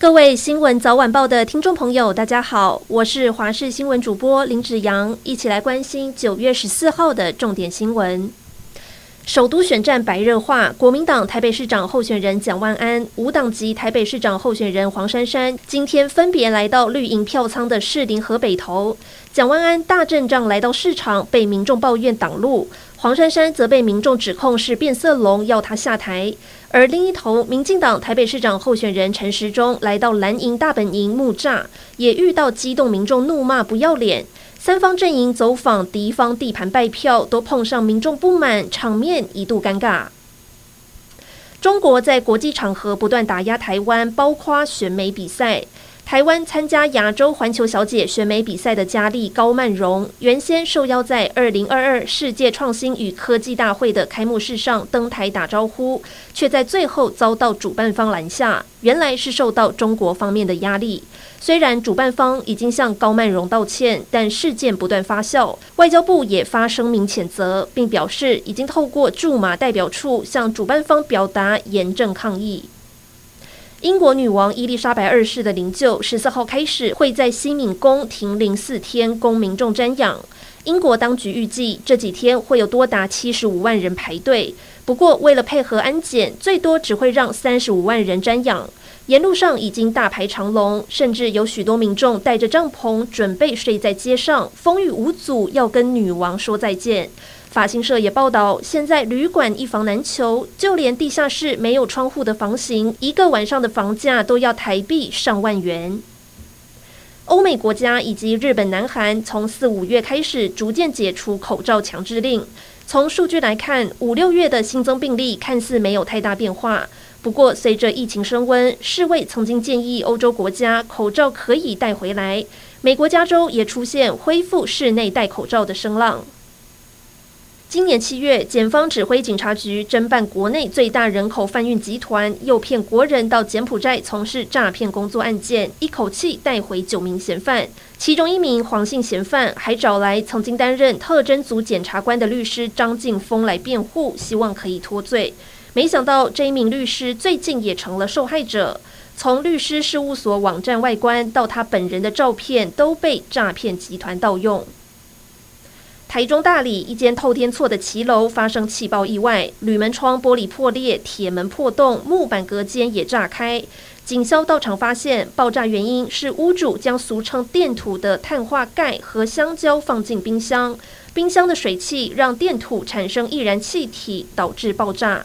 各位新闻早晚报的听众朋友，大家好，我是华视新闻主播林子阳，一起来关心九月十四号的重点新闻。首都选战白热化，国民党台北市长候选人蒋万安、无党籍台北市长候选人黄珊珊今天分别来到绿营票仓的士林河北头。蒋万安大阵仗来到市场，被民众抱怨挡路；黄珊珊则被民众指控是变色龙，要他下台。而另一头，民进党台北市长候选人陈时中来到蓝营大本营木栅，也遇到激动民众怒骂不要脸。三方阵营走访敌方地盘拜票，都碰上民众不满，场面一度尴尬。中国在国际场合不断打压台湾，包括选美比赛。台湾参加亚洲环球小姐选美比赛的佳丽高曼荣，原先受邀在二零二二世界创新与科技大会的开幕式上登台打招呼，却在最后遭到主办方拦下。原来是受到中国方面的压力。虽然主办方已经向高曼荣道歉，但事件不断发酵，外交部也发声明谴责，并表示已经透过驻马代表处向主办方表达严正抗议。英国女王伊丽莎白二世的灵柩十四号开始会在西敏宫停灵四天，供民众瞻仰。英国当局预计这几天会有多达七十五万人排队，不过为了配合安检，最多只会让三十五万人瞻仰。沿路上已经大排长龙，甚至有许多民众带着帐篷准备睡在街上，风雨无阻要跟女王说再见。法新社也报道，现在旅馆一房难求，就连地下室没有窗户的房型，一个晚上的房价都要台币上万元。欧美国家以及日本、南韩从四五月开始逐渐解除口罩强制令。从数据来看，五六月的新增病例看似没有太大变化。不过，随着疫情升温，世卫曾经建议欧洲国家口罩可以带回来。美国加州也出现恢复室内戴口罩的声浪。今年七月，检方指挥警察局侦办国内最大人口贩运集团诱骗国人到柬埔寨从事诈骗工作案件，一口气带回九名嫌犯，其中一名黄姓嫌犯还找来曾经担任特侦组检察官的律师张静峰来辩护，希望可以脱罪。没想到这一名律师最近也成了受害者，从律师事务所网站外观到他本人的照片都被诈骗集团盗用。台中大理一间透天厝的骑楼发生气爆意外，铝门窗玻璃破裂，铁门破洞，木板隔间也炸开。警消到场发现，爆炸原因是屋主将俗称电土的碳化钙和香蕉放进冰箱，冰箱的水汽让电土产生易燃气体，导致爆炸。